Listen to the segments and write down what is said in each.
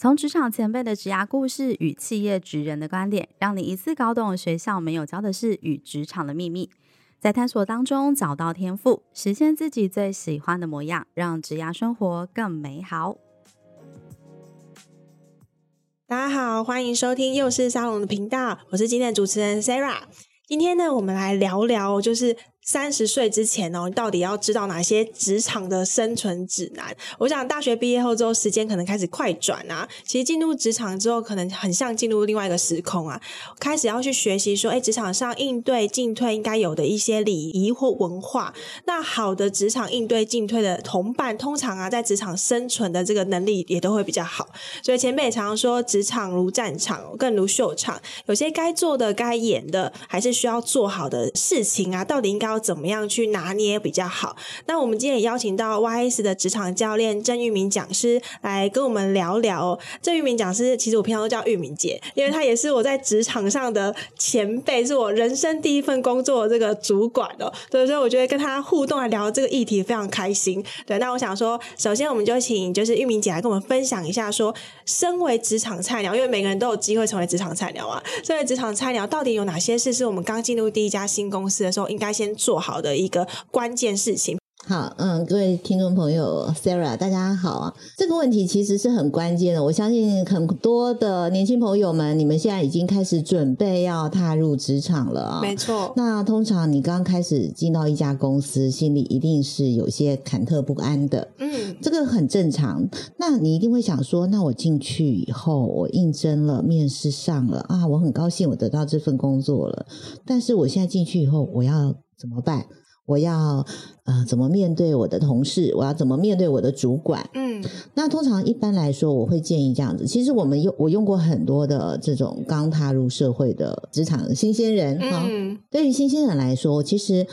从职场前辈的职涯故事与企业职人的观点，让你一次搞懂学校没有教的事与职场的秘密，在探索当中找到天赋，实现自己最喜欢的模样，让职涯生活更美好。大家好，欢迎收听幼师沙龙的频道，我是今天的主持人 Sarah。今天呢，我们来聊聊，就是。三十岁之前哦，你到底要知道哪些职场的生存指南？我想大学毕业后之后，时间可能开始快转啊。其实进入职场之后，可能很像进入另外一个时空啊，开始要去学习说，哎，职场上应对进退应该有的一些礼仪或文化。那好的职场应对进退的同伴，通常啊，在职场生存的这个能力也都会比较好。所以前辈也常常说，职场如战场，更如秀场。有些该做的、该演的，还是需要做好的事情啊，到底应该要怎么样去拿捏比较好？那我们今天也邀请到 YS 的职场教练郑玉明讲师来跟我们聊聊。郑玉明讲师，其实我平常都叫玉明姐，因为她也是我在职场上的前辈，是我人生第一份工作的这个主管哦。所以我觉得跟她互动来聊这个议题非常开心。对，那我想说，首先我们就请就是玉明姐来跟我们分享一下，说身为职场菜鸟，因为每个人都有机会成为职场菜鸟啊。身为职场菜鸟，到底有哪些事是我们刚进入第一家新公司的时候应该先做好的一个关键事情。好，嗯，各位听众朋友，Sarah，大家好啊。这个问题其实是很关键的。我相信很多的年轻朋友们，你们现在已经开始准备要踏入职场了啊。没错。那通常你刚开始进到一家公司，心里一定是有些忐忑不安的。嗯，这个很正常。那你一定会想说，那我进去以后，我应征了，面试上了啊，我很高兴，我得到这份工作了。但是我现在进去以后，我要怎么办？我要呃怎么面对我的同事？我要怎么面对我的主管？嗯，那通常一般来说，我会建议这样子。其实我们用我用过很多的这种刚踏入社会的职场新鲜人哈。嗯，对于新鲜人来说，其实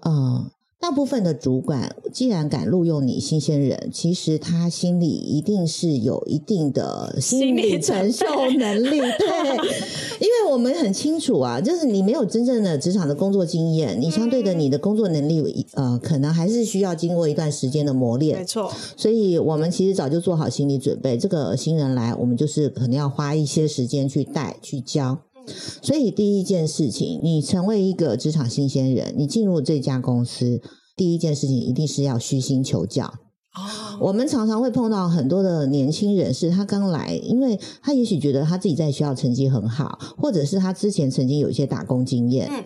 呃。大部分的主管既然敢录用你新鲜人，其实他心里一定是有一定的心理承受能力。对，因为我们很清楚啊，就是你没有真正的职场的工作经验，你相对的你的工作能力，呃，可能还是需要经过一段时间的磨练。没错，所以我们其实早就做好心理准备，这个新人来，我们就是可能要花一些时间去带去教。所以第一件事情，你成为一个职场新鲜人，你进入这家公司，第一件事情一定是要虚心求教。哦，我们常常会碰到很多的年轻人，是他刚来，因为他也许觉得他自己在学校成绩很好，或者是他之前曾经有一些打工经验，嗯，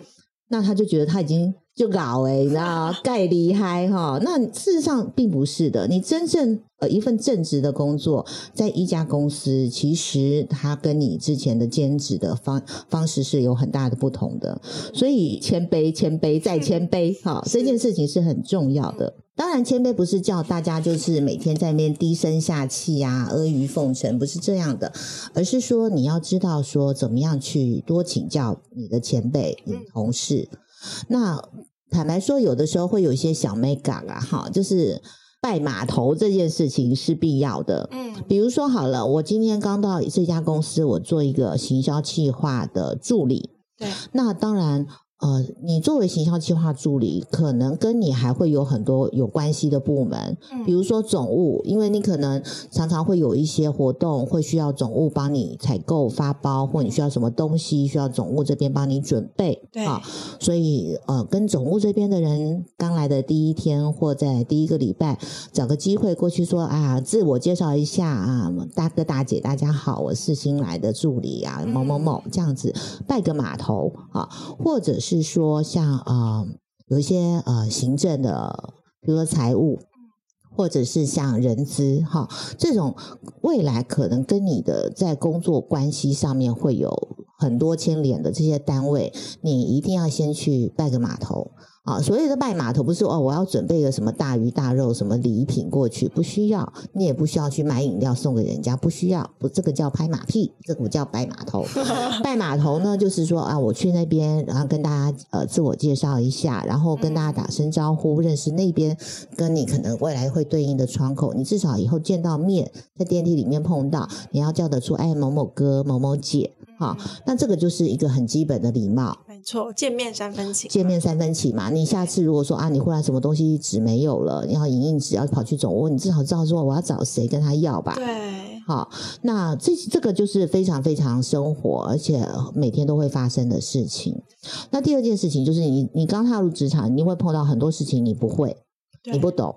那他就觉得他已经。就搞哎，你知道，盖厉害哈。那事实上并不是的。你真正呃一份正职的工作，在一家公司，其实它跟你之前的兼职的方方式是有很大的不同的。所以谦卑、谦卑再谦卑，哈，这件事情是很重要的。当然，谦卑不是叫大家就是每天在那边低声下气啊、阿谀奉承，不是这样的，而是说你要知道说怎么样去多请教你的前辈、你的同事。那坦白说，有的时候会有一些小美感啊，哈，就是拜码头这件事情是必要的。嗯，比如说好了，我今天刚到这家公司，我做一个行销企划的助理。对，那当然。呃，你作为行销计划助理，可能跟你还会有很多有关系的部门，嗯，比如说总务，因为你可能常常会有一些活动，会需要总务帮你采购发包，或你需要什么东西，需要总务这边帮你准备，对啊，所以呃，跟总务这边的人刚来的第一天或在第一个礼拜，找个机会过去说啊，自我介绍一下啊，大哥大姐大家好，我是新来的助理啊，某某某这样子拜个码头啊，或者是。是说像呃有一些呃行政的，比如说财务，或者是像人资哈，这种未来可能跟你的在工作关系上面会有很多牵连的这些单位，你一定要先去拜个码头。啊，所谓的拜码头不是哦，我要准备个什么大鱼大肉、什么礼品过去，不需要，你也不需要去买饮料送给人家，不需要，不，这个叫拍马屁，这个不叫拜码头。拜码头呢，就是说啊，我去那边，然后跟大家呃自我介绍一下，然后跟大家打声招呼，认识那边跟你可能未来会对应的窗口，你至少以后见到面，在电梯里面碰到，你要叫得出哎某某哥、某某姐，好，那这个就是一个很基本的礼貌。错，见面三分情，见面三分情嘛。你下次如果说啊，你忽然什么东西纸没有了，然后影印纸要跑去总务，你至少知道说我要找谁跟他要吧。对，好，那这这个就是非常非常生活，而且每天都会发生的事情。那第二件事情就是你你刚踏入职场，你会碰到很多事情你不会，你不懂，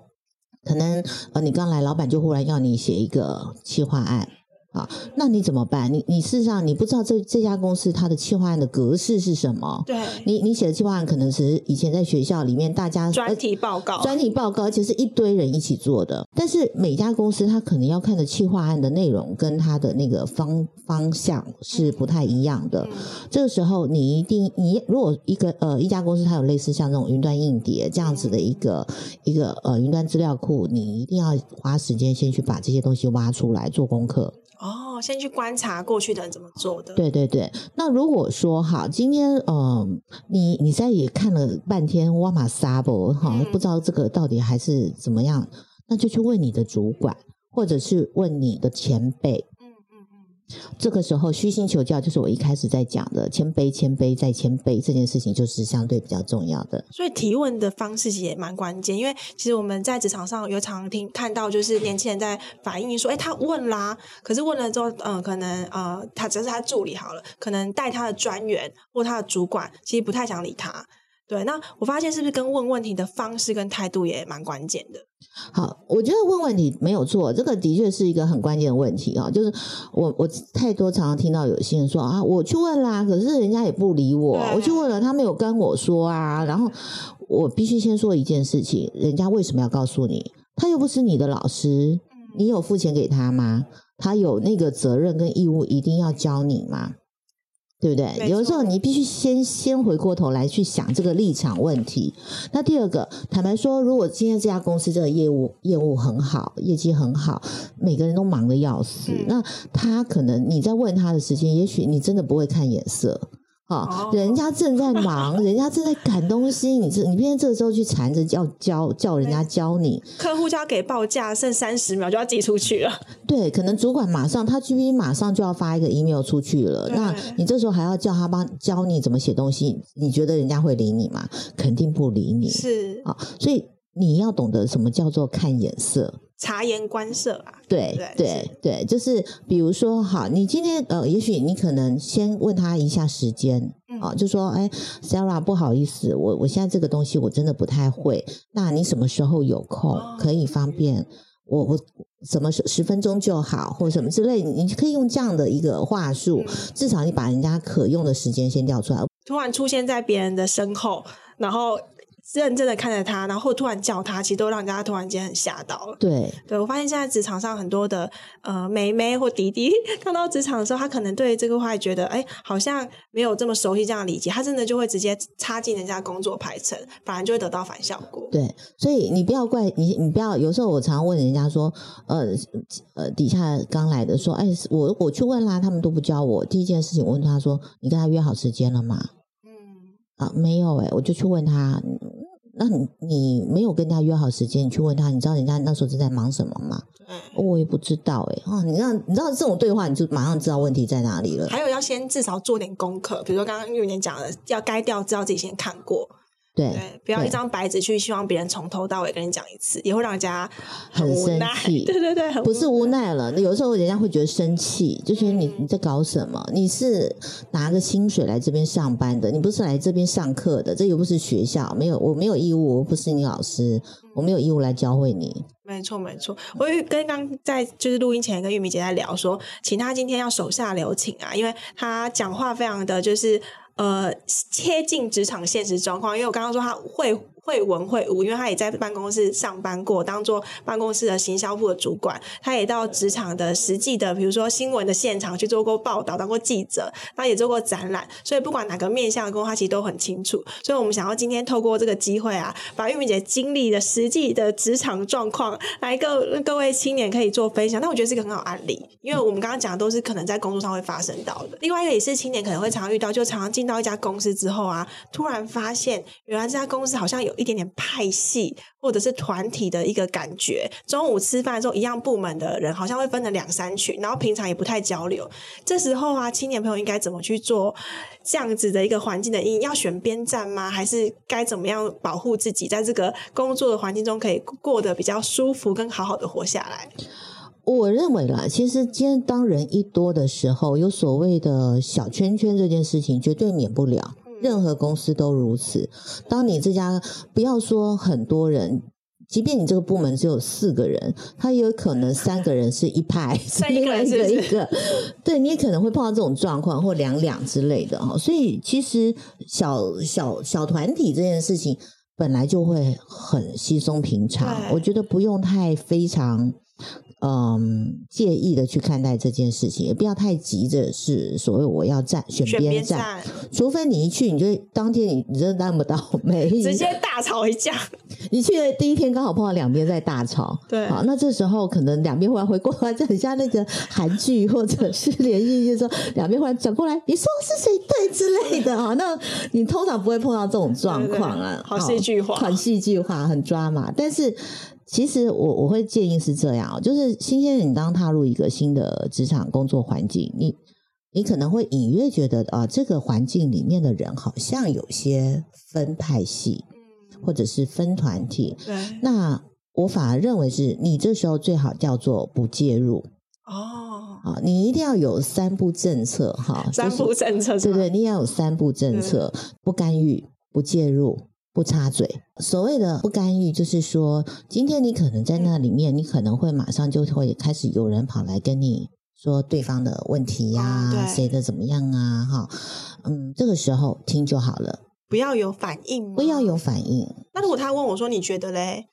可能呃你刚来，老板就忽然要你写一个企划案。啊，那你怎么办？你你事实上你不知道这这家公司它的企划案的格式是什么？对，你你写的企划案可能是以前在学校里面大家专题报告，专题报告，而且是一堆人一起做的。但是每家公司它可能要看的企划案的内容跟它的那个方方向是不太一样的。嗯、这个时候你一定你如果一个呃一家公司它有类似像这种云端硬碟这样子的一个、嗯、一个呃云端资料库，你一定要花时间先去把这些东西挖出来做功课。哦，先去观察过去的人怎么做的。对对对，那如果说哈，今天嗯、呃，你你在也看了半天哇马沙博哈，不知道这个到底还是怎么样，那就去问你的主管，或者是问你的前辈。这个时候虚心求教，就是我一开始在讲的谦卑、谦卑再谦卑这件事情，就是相对比较重要的。所以提问的方式也蛮关键，因为其实我们在职场上有常听看到，就是年轻人在反映说：“哎，他问啦，可是问了之后，嗯、可能呃，他只是他助理好了，可能带他的专员或他的主管，其实不太想理他。”对，那我发现是不是跟问问题的方式跟态度也蛮关键的？好，我觉得问问题没有错，这个的确是一个很关键的问题啊。就是我我太多常常听到有些人说啊，我去问啦，可是人家也不理我，我去问了，他没有跟我说啊。然后我必须先说一件事情，人家为什么要告诉你？他又不是你的老师，你有付钱给他吗？他有那个责任跟义务一定要教你吗？对不对？有的时候你必须先先回过头来去想这个立场问题。那第二个，坦白说，如果今天这家公司这个业务业务很好，业绩很好，每个人都忙得要死，嗯、那他可能你在问他的时间，也许你真的不会看眼色。哦，人家正在忙，人家正在赶东西，你这你偏偏这个时候去缠着要教叫人家教你，客户就要给报价，剩三十秒就要寄出去了。对，可能主管马上他 G P 马上就要发一个 email 出去了，那你这时候还要叫他帮教你怎么写东西，你觉得人家会理你吗？肯定不理你。是啊，所以你要懂得什么叫做看眼色。察言观色啊，对对对，对，就是比如说，好，你今天呃，也许你可能先问他一下时间啊、嗯，就说，哎，Sarah，不好意思，我我现在这个东西我真的不太会，那你什么时候有空可以方便我我什么十十分钟就好，或者什么之类，你可以用这样的一个话术，至少你把人家可用的时间先调出来。突然出现在别人的身后，然后。认真的看着他，然后突然叫他，其实都让人家突然间很吓到了。对，对我发现现在职场上很多的呃妹妹或弟弟 看到职场的时候，他可能对这个话觉得，哎，好像没有这么熟悉这样的理解，他真的就会直接插进人家工作排程，反而就会得到反效果。对，所以你不要怪你，你不要有时候我常常问人家说，呃呃，底下刚来的说，哎，我我去问啦，他们都不教我。第一件事情，我问他说，你跟他约好时间了吗？嗯，啊，没有哎，我就去问他。那你你没有跟他约好时间，你去问他，你知道人家那时候是在忙什么吗？对，我也不知道哎。哦，你让你知道这种对话，你就马上知道问题在哪里了。还有要先至少做点功课，比如说刚刚玉莲讲的，要该调知道自己先看过。对，对，不要一张白纸去希望别人从头到尾跟你讲一次，也会让人家很无奈。对对对，不是无奈了。有时候人家会觉得生气，就觉得你你在搞什么？你是拿个薪水来这边上班的，你不是来这边上课的。这又不是学校，没有，我没有义务，我不是你老师，我没有义务来教会你。没错没错，我跟刚在就是录音前跟玉米姐在聊说，请她今天要手下留情啊，因为她讲话非常的就是。呃，切近职场现实状况，因为我刚刚说他会会文会武，因为他也在办公室上班过，当做办公室的行销部的主管。他也到职场的实际的，比如说新闻的现场去做过报道，当过记者，他也做过展览，所以不管哪个面向的工作，他其实都很清楚。所以我们想要今天透过这个机会啊，把玉米姐经历的实际的职场状况，来各各位青年可以做分享。那我觉得是个很好案例，因为我们刚刚讲的都是可能在工作上会发生到的。另外一个也是青年可能会常遇到，就常常进到一家公司之后啊，突然发现原来这家公司好像有。一点点派系或者是团体的一个感觉。中午吃饭的时候，一样部门的人好像会分成两三群，然后平常也不太交流。这时候啊，青年朋友应该怎么去做这样子的一个环境的因？要选边站吗？还是该怎么样保护自己，在这个工作的环境中可以过得比较舒服，跟好好的活下来？我认为啦，其实今天当人一多的时候，有所谓的小圈圈这件事情，绝对免不了。任何公司都如此。当你这家不要说很多人，即便你这个部门只有四个人，他也有可能三个人是一派，另外一个一个，对，你也可能会碰到这种状况或两两之类的哈。所以其实小小小团体这件事情本来就会很稀松平常，我觉得不用太非常。嗯，介意的去看待这件事情，也不要太急着是所谓我要站选边站，除非你一去，你就当天你你真的那么倒霉直接大吵一架。你去的第一天刚好碰到两边在大吵，对，好，那这时候可能两边忽然回过来，就很像那个韩剧或者是 连续剧，说两边忽然转过来，你说是谁对之类的啊？那你通常不会碰到这种状况啊，好戏剧化，很戏剧化，很抓马，但是。其实我我会建议是这样，就是新鲜人，你当踏入一个新的职场工作环境，你你可能会隐约觉得啊，这个环境里面的人好像有些分派系，或者是分团体。对。那我反而认为是你这时候最好叫做不介入。哦。啊，你一定要有三步政策哈。三步政策。对对，你要有三步政策：不干预、不介入。不插嘴，所谓的不干预，就是说，今天你可能在那里面，你可能会马上就会开始有人跑来跟你说对方的问题呀、啊，谁的怎么样啊，哈，嗯，这个时候听就好了，不要有反应，不要有反应。那如果他问我说，你觉得嘞？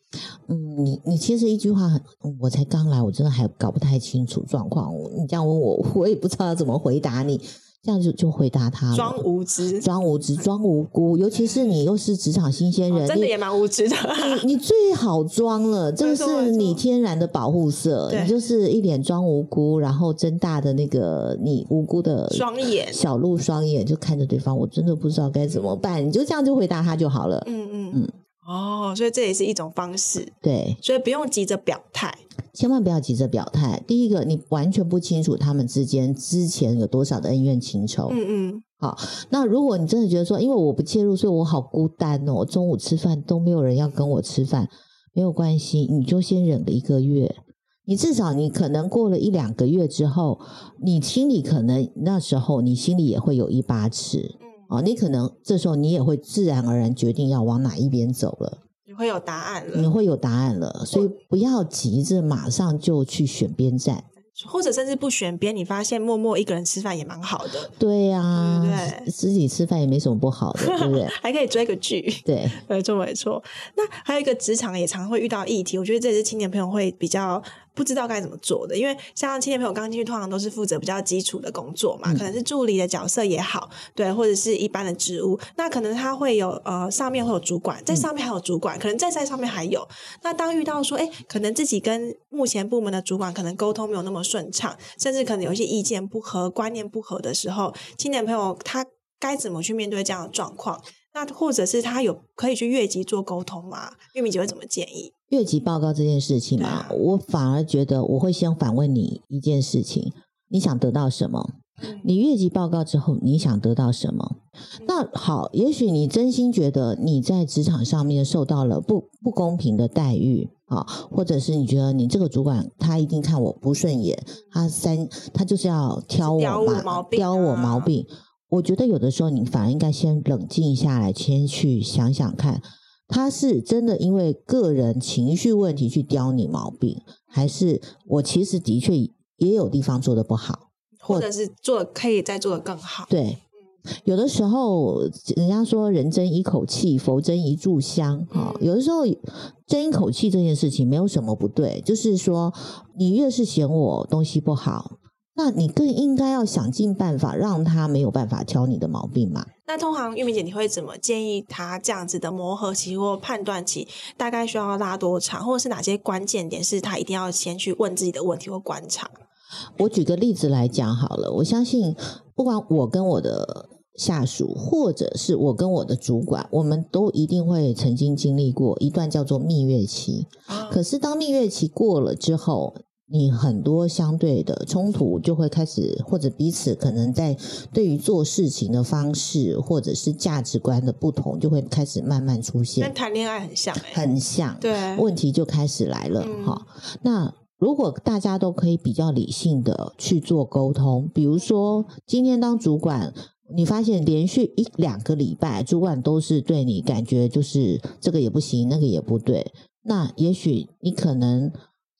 嗯，你你其实一句话很，我才刚来，我真的还搞不太清楚状况，你这样问我，我也不知道要怎么回答你。这样就就回答他了，装无知，装无知，装无辜。尤其是你又是职场新鲜人，哦、真的也蛮无知的。你你最好装了，这个是你天然的保护色。你就是一脸装无辜，然后睁大的那个你无辜的双眼，小鹿双眼就看着对方。我真的不知道该怎么办，你就这样就回答他就好了。嗯嗯嗯。哦，所以这也是一种方式。对，所以不用急着表态。千万不要急着表态。第一个，你完全不清楚他们之间之前有多少的恩怨情仇。嗯嗯。好，那如果你真的觉得说，因为我不介入，所以我好孤单哦，我中午吃饭都没有人要跟我吃饭，没有关系，你就先忍个一个月。你至少你可能过了一两个月之后，你心里可能那时候你心里也会有一把尺。嗯。哦，你可能这时候你也会自然而然决定要往哪一边走了。你会有答案了，你会有答案了，所以不要急着马上就去选边站，或者甚至不选边。你发现默默一个人吃饭也蛮好的，对呀、啊，对，自己吃饭也没什么不好的，对不对？还可以追个剧，对，没错没错。那还有一个职场也常会遇到议题，我觉得这也是青年朋友会比较。不知道该怎么做的，因为像青年朋友刚进去，通常都是负责比较基础的工作嘛，可能是助理的角色也好，对，或者是一般的职务。那可能他会有呃，上面会有主管，在上面还有主管，可能再在上面还有。那当遇到说，哎，可能自己跟目前部门的主管可能沟通没有那么顺畅，甚至可能有一些意见不合、观念不合的时候，青年朋友他该怎么去面对这样的状况？那或者是他有可以去越级做沟通吗？玉米姐会怎么建议？越级报告这件事情嘛，啊，我反而觉得我会先反问你一件事情：你想得到什么？你越级报告之后，你想得到什么？那好，也许你真心觉得你在职场上面受到了不不公平的待遇啊，或者是你觉得你这个主管他一定看我不顺眼，他三他就是要挑我嘛，挑我毛病。我觉得有的时候你反而应该先冷静下来，先去想想看。他是真的因为个人情绪问题去刁你毛病，还是我其实的确也有地方做的不好，或者是做可以再做得更好？对，有的时候，人家说人争一口气，佛争一炷香啊。有的时候争一口气这件事情没有什么不对，就是说你越是嫌我东西不好，那你更应该要想尽办法让他没有办法挑你的毛病嘛。那通常玉明姐，你会怎么建议他这样子的磨合期或判断期大概需要拉多长，或者是哪些关键点是他一定要先去问自己的问题或观察？我举个例子来讲好了，我相信不管我跟我的下属，或者是我跟我的主管，我们都一定会曾经经历过一段叫做蜜月期。可是当蜜月期过了之后，你很多相对的冲突就会开始，或者彼此可能在对于做事情的方式，或者是价值观的不同，就会开始慢慢出现。跟谈恋爱很像，欸，很像，对，问题就开始来了哈，嗯。那如果大家都可以比较理性的去做沟通，比如说今天当主管，你发现连续一两个礼拜，主管都是对你感觉就是这个也不行，那个也不对，那也许你可能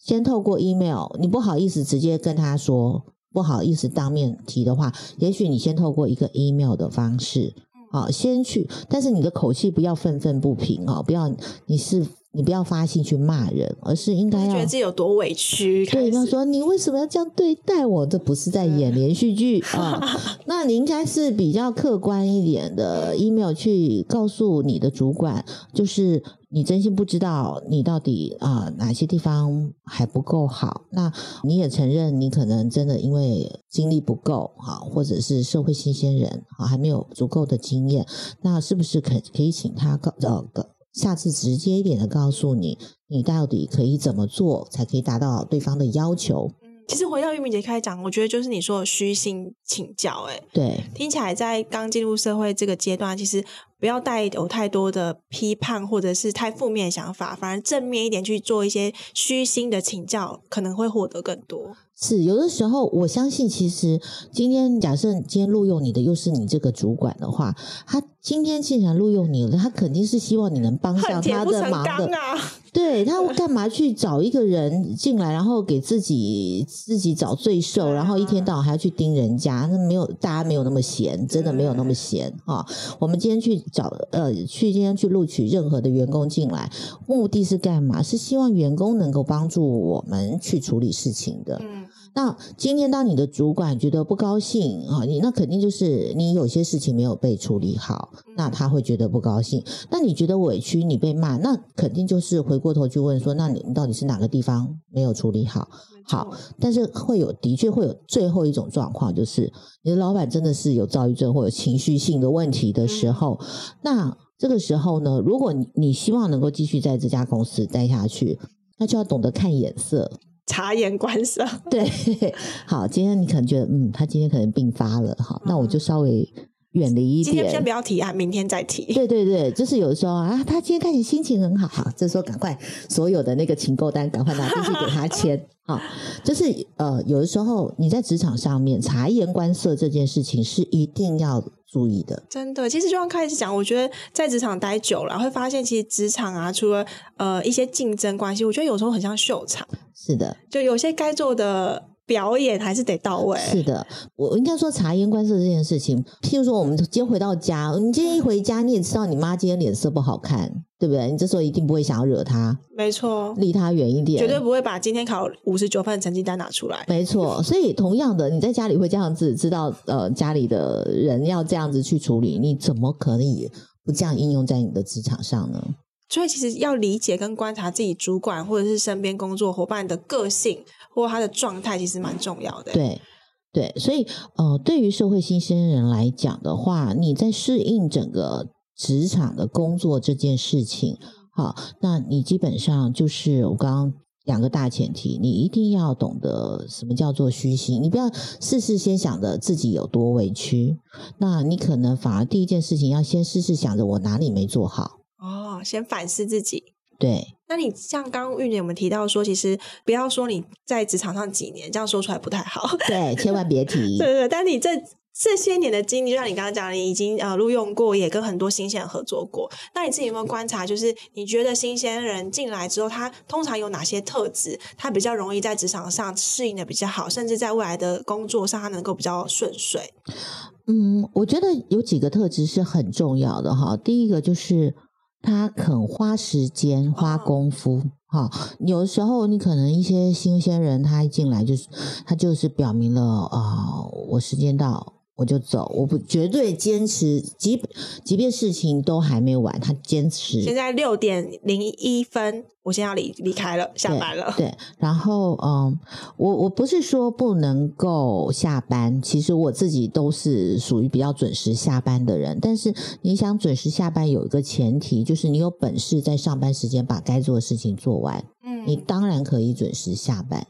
先透过 email，你不好意思直接跟他说，不好意思当面提的话，也许你先透过一个 email 的方式，好，先去，但是你的口气不要愤愤不平哦，不要你是。你不要发信去骂人，而是应该要觉得自己有多委屈。对，要说你为什么要这样对待我？这不是在演连续剧 啊！那你应该是比较客观一点的 email 去告诉你的主管，就是你真心不知道你到底啊、呃、哪些地方还不够好。那你也承认你可能真的因为经历不够啊，或者是社会新鲜人啊，还没有足够的经验。那是不是可可以请他告呃下次直接一点的告诉你，你到底可以怎么做，才可以达到对方的要求。其实回到玉明姐开始讲，我觉得就是你说的虚心请教，哎，对，听起来在刚进入社会这个阶段，其实不要带有太多的批判或者是太负面想法，反而正面一点去做一些虚心的请教，可能会获得更多。是有的时候，我相信其实今天假设今天录用你的又是你这个主管的话，他今天既然录用你了，他肯定是希望你能帮上他的忙的。对，他干嘛去找一个人进来，然后给自己自己找罪受，然后一天到晚还要去盯人家？那没有，大家没有那么闲，真的没有那么闲啊！我们今天去找呃，去今天去录取任何的员工进来，目的是干嘛？是希望员工能够帮助我们去处理事情的。嗯。那今天当你的主管觉得不高兴啊，你那肯定就是你有些事情没有被处理好，那他会觉得不高兴。那你觉得委屈，你被骂，那肯定就是回过头去问说，那你到底是哪个地方没有处理好？好，但是会有的确会有最后一种状况，就是你的老板真的是有躁郁症或者情绪性的问题的时候，那这个时候呢，如果你你希望能够继续在这家公司待下去，那就要懂得看眼色。察言观色，对，好，今天你可能觉得，嗯，他今天可能病发了，好，那我就稍微远离一点，今天先不要提啊，明天再提。对对对，就是有的时候啊，他今天看起心情很好，好，这时候赶快所有的那个请购单赶快拿进去给他签，好，就是呃，有的时候你在职场上面察言观色这件事情是一定要注意的，真的。其实就像开始讲，我觉得在职场待久了，会发现其实职场啊，除了呃一些竞争关系，我觉得有时候很像秀场。是的，就有些该做的表演还是得到位。是的，我应该说察言观色这件事情，譬如说我们今天回到家，你今天一回家，你也知道你妈今天脸色不好看，对不对？你这时候一定不会想要惹她，没错，离她远一点，绝对不会把今天考五十九分的成绩单拿出来。没错，所以同样的，你在家里会这样子知道，呃，家里的人要这样子去处理，你怎么可以不这样应用在你的职场上呢？所以，其实要理解跟观察自己主管或者是身边工作伙伴的个性或他的状态，其实蛮重要的。对，对，所以呃，对于社会新鲜人来讲的话，你在适应整个职场的工作这件事情，好，那你基本上就是我刚刚两个大前提，你一定要懂得什么叫做虚心，你不要事事先想着自己有多委屈，那你可能反而第一件事情要先事事想着我哪里没做好。哦，先反思自己。对，那你像刚刚玉姐我们提到说，其实不要说你在职场上几年，这样说出来不太好。对，千万别提。对对对，但你这这些年的经历，就像你刚刚讲，你已经呃录用过，也跟很多新鲜人合作过。那你自己有没有观察，就是你觉得新鲜人进来之后，他通常有哪些特质，他比较容易在职场上适应的比较好，甚至在未来的工作上，他能够比较顺遂？嗯，我觉得有几个特质是很重要的哈。第一个就是他肯花时间、花功夫。哈、哦，有的时候你可能一些新鲜人，他一进来就是他就是表明了啊、呃，我时间到。我就走，我不绝对坚持，即即便事情都还没完，他坚持。现在六点零一分，我先要离离开了，下班了。对，对然后嗯，我我不是说不能够下班，其实我自己都是属于比较准时下班的人。但是你想准时下班，有一个前提，就是你有本事在上班时间把该做的事情做完。嗯，你当然可以准时下班。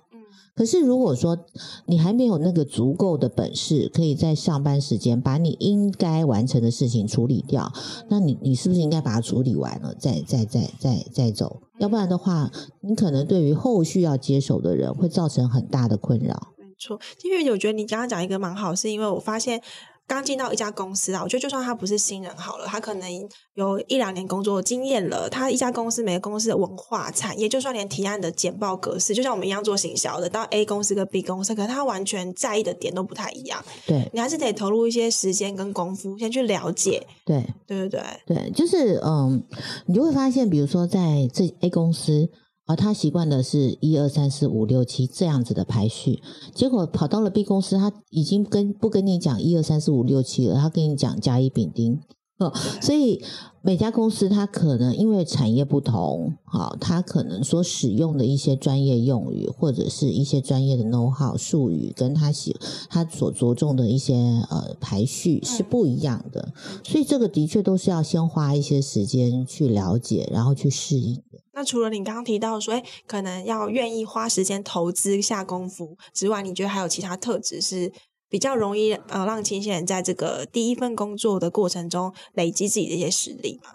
可是，如果说你还没有那个足够的本事，可以在上班时间把你应该完成的事情处理掉，那你你是不是应该把它处理完了，再再再再再走？要不然的话，你可能对于后续要接手的人会造成很大的困扰。没错，因为我觉得你刚刚讲一个蛮好，是因为我发现。刚进到一家公司啊，我觉得就算他不是新人好了，他可能有一两年工作经验了。他一家公司每个公司的文化产业，就算连提案的简报格式，就像我们一样做行销的，到 A 公司跟 B 公司，可是他完全在意的点都不太一样。对，你还是得投入一些时间跟功夫，先去了解。对，对对对对，就是嗯，你就会发现，比如说在这 A 公司。而他习惯的是一二三四五六七这样子的排序，结果跑到了 B 公司，他已经跟不跟你讲一二三四五六七了，他跟你讲甲乙丙丁。哦，所以每家公司它可能因为产业不同，好，它可能所使用的一些专业用语或者是一些专业的 know how 术语，跟他喜他所着重的一些呃排序是不一样的，所以这个的确都是要先花一些时间去了解，然后去适应的。那除了你刚刚提到说，哎，可能要愿意花时间投资下功夫之外，你觉得还有其他特质是？比较容易呃，让新鲜人在这个第一份工作的过程中累积自己的一些实力吗。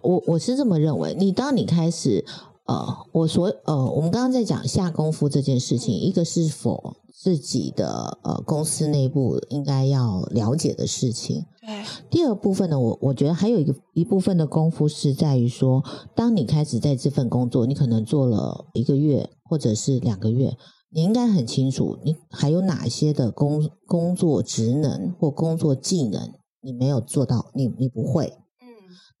我我是这么认为，你当你开始呃，我所呃，我们刚刚在讲下功夫这件事情，一个是否自己的呃公司内部应该要了解的事情。对。第二部分呢，我我觉得还有一个一部分的功夫是在于说，当你开始在这份工作，你可能做了一个月或者是两个月。你应该很清楚，你还有哪些的工工作职能或工作技能你没有做到，你你不会，嗯，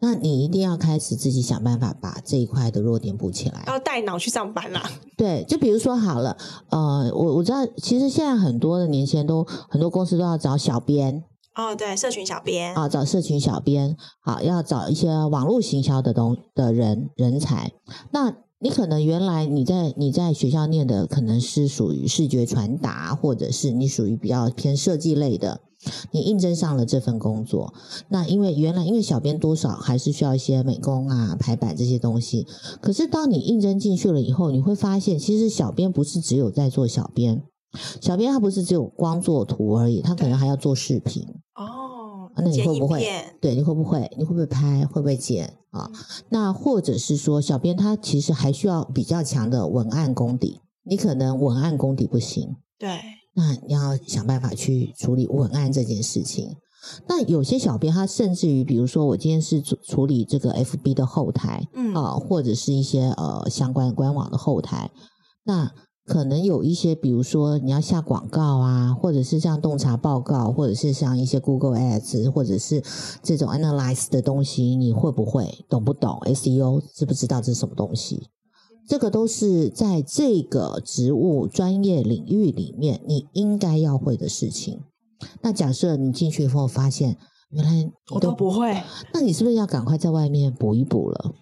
那你一定要开始自己想办法把这一块的弱点补起来，要带脑去上班啦。对，就比如说好了，呃，我我知道，其实现在很多的年轻人都很多公司都要找小编，哦，对，社群小编啊，找社群小编，好，要找一些网络行销的东的人人才，那。你可能原来你在你在学校念的可能是属于视觉传达，或者是你属于比较偏设计类的，你应征上了这份工作。那因为原来因为小编多少还是需要一些美工啊、排版这些东西。可是当你应征进去了以后，你会发现其实小编不是只有在做小编，小编他不是只有光做图而已，他可能还要做视频。哦，那你会不会？对，你会不会？你会不会拍？会不会剪？啊，那或者是说，小编他其实还需要比较强的文案功底，你可能文案功底不行，对，那你要想办法去处理文案这件事情。那有些小编他甚至于，比如说我今天是处处理这个 FB 的后台，嗯啊，或者是一些呃相关官网的后台，那。可能有一些，比如说你要下广告啊，或者是像洞察报告，或者是像一些 Google Ads，或者是这种 Analyze 的东西，你会不会懂不懂 SEO？知不知道这是什么东西？这个都是在这个职务专业领域里面你应该要会的事情。那假设你进去以后发现，原来我都不会，那你是不是要赶快在外面补一补了？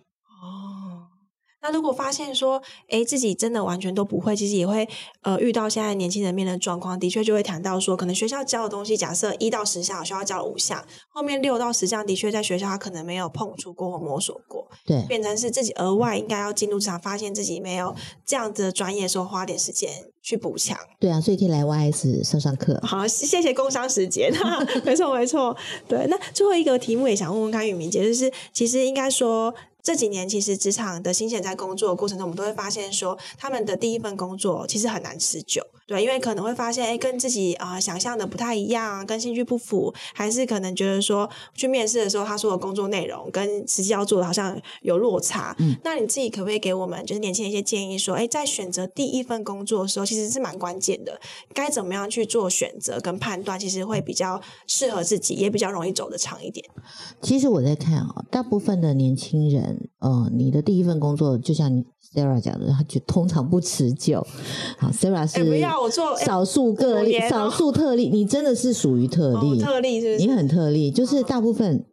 那如果发现说，哎，自己真的完全都不会，其实也会呃遇到现在年轻人面临的状况，的确就会谈到说，可能学校教的东西，假设一到十项，学校教了五项，后面六到十项的确在学校他可能没有碰触过或摸索过，对，变成是自己额外应该要进入职场，发现自己没有这样子的专业的时候，花点时间去补强。对啊，所以可以来 YS 上上课。好，谢谢工商时间，没错没错。对，那最后一个题目也想问问看，宇明姐，就是其实应该说。这几年，其实职场的新鲜在工作的过程中，我们都会发现说，他们的第一份工作其实很难持久。对，因为可能会发现，哎，跟自己啊、呃、想象的不太一样，跟兴趣不符，还是可能觉得说去面试的时候他说的工作内容跟实际要做的好像有落差。嗯，那你自己可不可以给我们就是年轻人一些建议，说，哎，在选择第一份工作的时候，其实是蛮关键的，该怎么样去做选择跟判断，其实会比较适合自己，也比较容易走得长一点。其实我在看啊、哦，大部分的年轻人，呃，你的第一份工作就像你。Sarah 讲的，他就通常不持久。好，Sarah 是少数个例，少数特例。你真的是属于特例，特例是不是？你很特例，就是大部分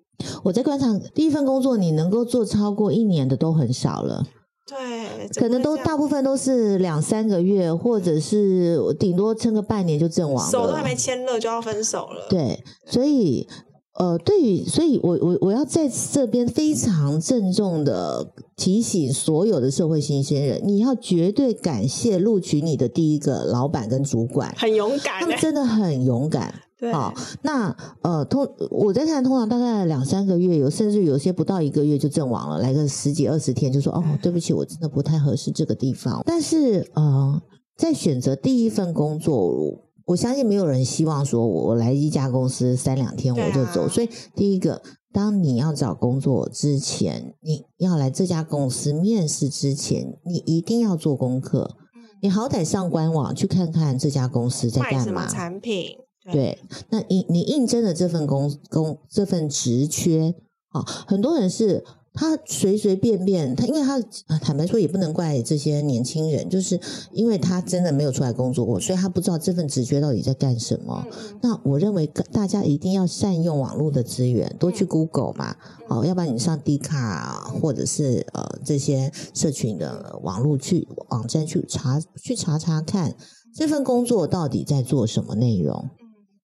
我在观察，第一份工作你能够做超过一年的都很少了。对，可能都大部分都是两三个月，或者是顶多撑个半年就阵亡了，手都还没牵热就要分手了。对，所以。呃，对于，所以我我我要在这边非常郑重的提醒所有的社会新鲜人，你要绝对感谢录取你的第一个老板跟主管，很勇敢，他们真的很勇敢。对，好，那呃，通我在看，通常大概两三个月有，甚至有些不到一个月就阵亡了，来个十几二十天就说哦，对不起，我真的不太合适这个地方。但是呃，在选择第一份工作。我相信没有人希望说，我来一家公司三两天我就走。啊、所以，第一个，当你要找工作之前，你要来这家公司面试之前，你一定要做功课。你好歹上官网去看看这家公司在干嘛，产品。对，那你你应征的这份工工这份职缺啊，很多人是。他随随便便，他因为他坦白说也不能怪这些年轻人，就是因为他真的没有出来工作过，所以他不知道这份职缺到底在干什么。那我认为大家一定要善用网络的资源，多去 Google 嘛，哦，要不然你上 D 卡或者是呃这些社群的网络去网站去查去查查看这份工作到底在做什么内容，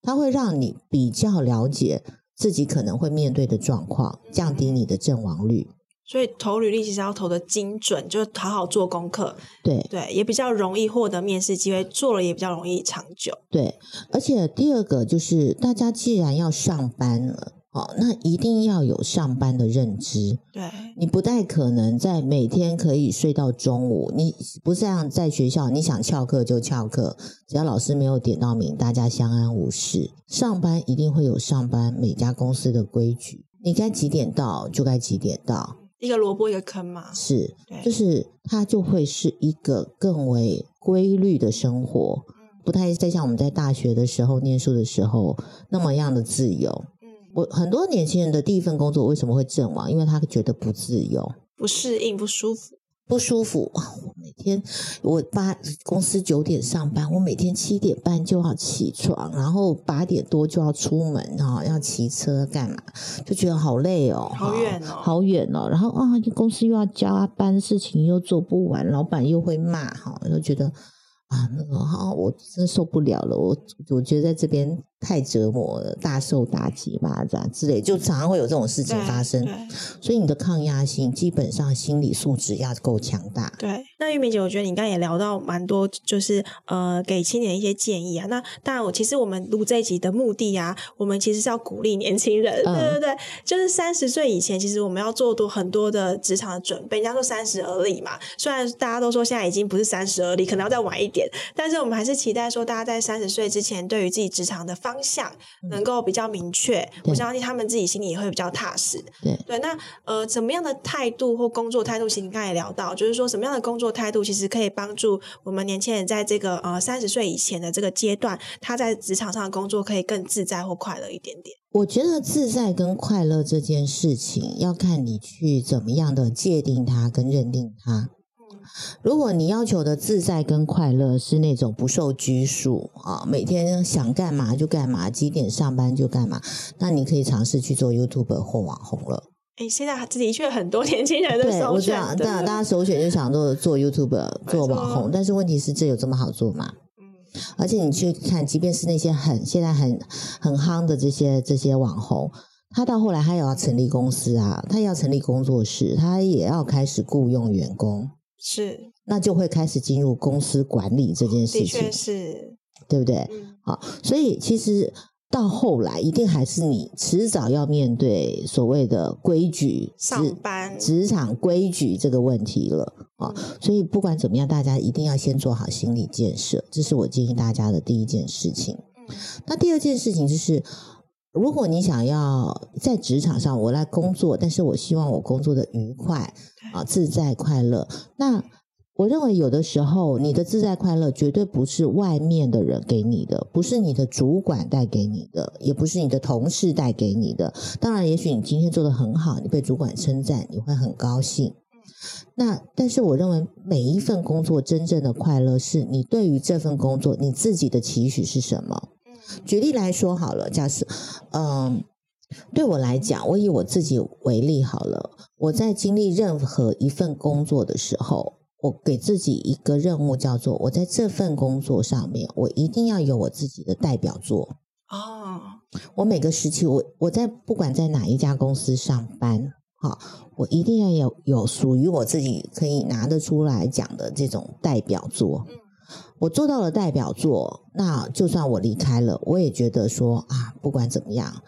它会让你比较了解。自己可能会面对的状况，降低你的阵亡率。所以投履历其实要投的精准，就好好做功课。对对，也比较容易获得面试机会，做了也比较容易长久。对，而且第二个就是，大家既然要上班了。哦，那一定要有上班的认知。对，你不太可能在每天可以睡到中午。你不是像在学校，你想翘课就翘课，只要老师没有点到名，大家相安无事。上班一定会有上班每家公司的规矩，你该几点到就该几点到，一个萝卜一个坑嘛。是，就是它就会是一个更为规律的生活，不太再像我们在大学的时候念书的时候那么样的自由。我很多年轻人的第一份工作为什么会阵亡？因为他觉得不自由、不适应、不舒服、不舒服。哇！我每天我八公司九点上班，我每天七点半就要起床，然后八点多就要出门，哈，要骑车干嘛？就觉得好累哦，好远哦，好远哦。然后啊，公司又要加班，事情又做不完，老板又会骂，哈，就觉得啊，那个哈，我真受不了了。我我觉得在这边。太折磨了，大受打击吧，这样之类，就常常会有这种事情发生。所以你的抗压性，基本上心理素质要够强大。对，那玉明姐，我觉得你刚才也聊到蛮多，就是呃，给青年一些建议啊。那当然，我其实我们录这一集的目的啊，我们其实是要鼓励年轻人，嗯、对对对，就是三十岁以前，其实我们要做多很多的职场的准备。人家说三十而立嘛，虽然大家都说现在已经不是三十而立，可能要再晚一点，但是我们还是期待说，大家在三十岁之前，对于自己职场的方向能够比较明确，嗯、我相信他们自己心里也会比较踏实。对对，那呃，怎么样的态度或工作态度？其实你刚才也聊到，就是说什么样的工作态度，其实可以帮助我们年轻人在这个呃三十岁以前的这个阶段，他在职场上的工作可以更自在或快乐一点点。我觉得自在跟快乐这件事情，要看你去怎么样的界定它跟认定它。如果你要求的自在跟快乐是那种不受拘束啊，每天想干嘛就干嘛，几点上班就干嘛，那你可以尝试去做 YouTuber 或网红了。哎，现在的确很多年轻人的首选，对，我知道，对大家首选就想做做 YouTuber 做网红，但是问题是这有这么好做吗？嗯，而且你去看，即便是那些很现在很很夯的这些这些网红，他到后来他也要成立公司啊，他也要成立工作室，他也要开始雇佣员工。是，那就会开始进入公司管理这件事情，的确是，对不对？嗯、好，所以其实到后来一定还是你迟早要面对所谓的规矩，上班职场规矩这个问题了啊。所以不管怎么样，大家一定要先做好心理建设，这是我建议大家的第一件事情。那第二件事情就是，如果你想要在职场上我来工作，但是我希望我工作的愉快啊、自在、快乐，那。我认为有的时候，你的自在快乐绝对不是外面的人给你的，不是你的主管带给你的，也不是你的同事带给你的。当然，也许你今天做得很好，你被主管称赞，你会很高兴。那但是，我认为每一份工作真正的快乐，是你对于这份工作你自己的期许是什么？举例来说好了，假设，嗯，对我来讲，我以我自己为例好了，我在经历任何一份工作的时候。我给自己一个任务，叫做我在这份工作上面，我一定要有我自己的代表作。哦，我每个时期，我我在不管在哪一家公司上班，好，我一定要有有属于我自己可以拿得出来讲的这种代表作。我做到了代表作，那就算我离开了，我也觉得说啊，不管怎么样。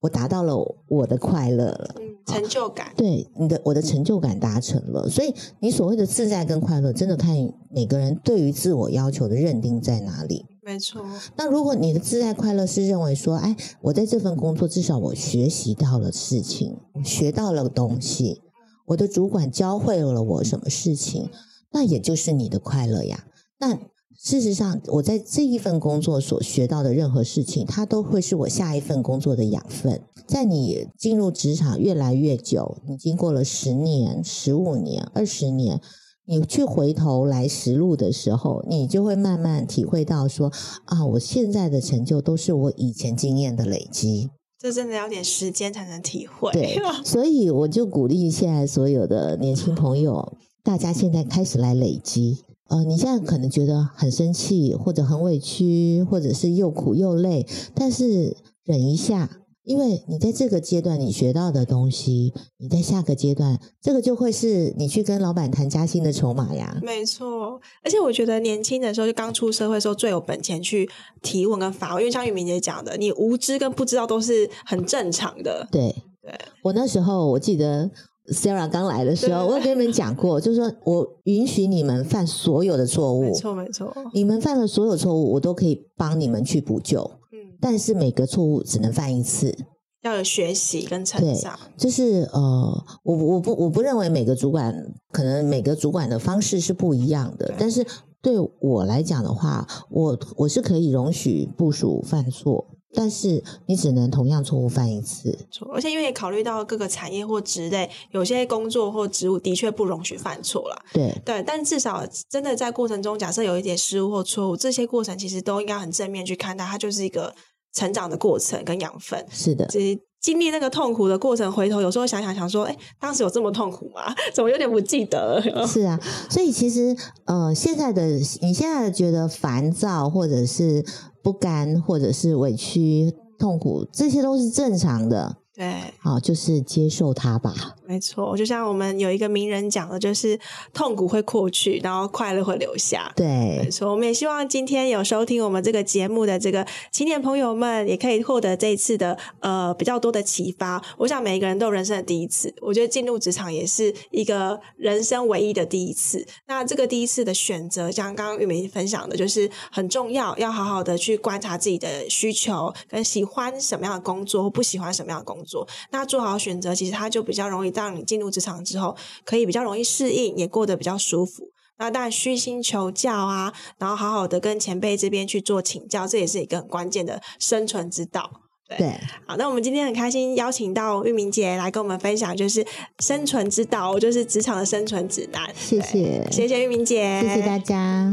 我达到了我的快乐了，嗯，成就感。对，你的我的成就感达成了，所以你所谓的自在跟快乐，真的看每个人对于自我要求的认定在哪里。没错。那如果你的自在快乐是认为说，哎，我在这份工作至少我学习到了事情，学到了东西，我的主管教会了我什么事情，那也就是你的快乐呀。那事实上，我在这一份工作所学到的任何事情，它都会是我下一份工作的养分。在你进入职场越来越久，你经过了十年、十五年、二十年，你去回头来实录的时候，你就会慢慢体会到说：啊，我现在的成就都是我以前经验的累积。这真的要点时间才能体会。对，所以我就鼓励现在所有的年轻朋友，大家现在开始来累积。呃，你现在可能觉得很生气，或者很委屈，或者是又苦又累，但是忍一下，因为你在这个阶段你学到的东西，你在下个阶段，这个就会是你去跟老板谈加薪的筹码呀。没错，而且我觉得年轻的时候，就刚出社会的时候，最有本钱去提问跟发问，因为像玉明姐讲的，你无知跟不知道都是很正常的。对，对，我那时候我记得。Sarah 刚来的时候，我有跟你们讲过，就是说我允许你们犯所有的错误，没错没错，你们犯了所有错误，我都可以帮你们去补救。嗯，但是每个错误只能犯一次，要有学习跟成长。就是呃，我我不我不认为每个主管可能每个主管的方式是不一样的，但是对我来讲的话，我我是可以容许部署犯错。但是你只能同样错误犯一次，而且因为考虑到各个产业或职类，有些工作或职务的确不容许犯错啦。对对，但至少真的在过程中，假设有一点失误或错误，这些过程其实都应该很正面去看待，它就是一个成长的过程跟养分。是的，其实经历那个痛苦的过程，回头有时候想想想说，哎，当时有这么痛苦吗？怎么有点不记得了？是啊，所以其实呃，现在的你现在觉得烦躁或者是。不甘，或者是委屈、痛苦，这些都是正常的。对，好，就是接受它吧。没错，就像我们有一个名人讲的，就是痛苦会过去，然后快乐会留下。对，没错。我们也希望今天有收听我们这个节目的这个青年朋友们，也可以获得这一次的呃比较多的启发。我想每一个人都有人生的第一次，我觉得进入职场也是一个人生唯一的第一次。那这个第一次的选择，像刚刚玉梅分享的，就是很重要，要好好的去观察自己的需求，跟喜欢什么样的工作，或不喜欢什么样的工作。那做好选择，其实它就比较容易让你进入职场之后，可以比较容易适应，也过得比较舒服。那当然虚心求教啊，然后好好的跟前辈这边去做请教，这也是一个很关键的生存之道。对，对好，那我们今天很开心邀请到玉明姐来跟我们分享，就是生存之道，就是职场的生存指南。谢谢，谢谢玉明姐，谢谢大家，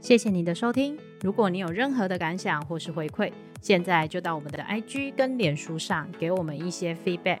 谢谢你的收听。如果你有任何的感想或是回馈，现在就到我们的 IG 跟脸书上给我们一些 feedback。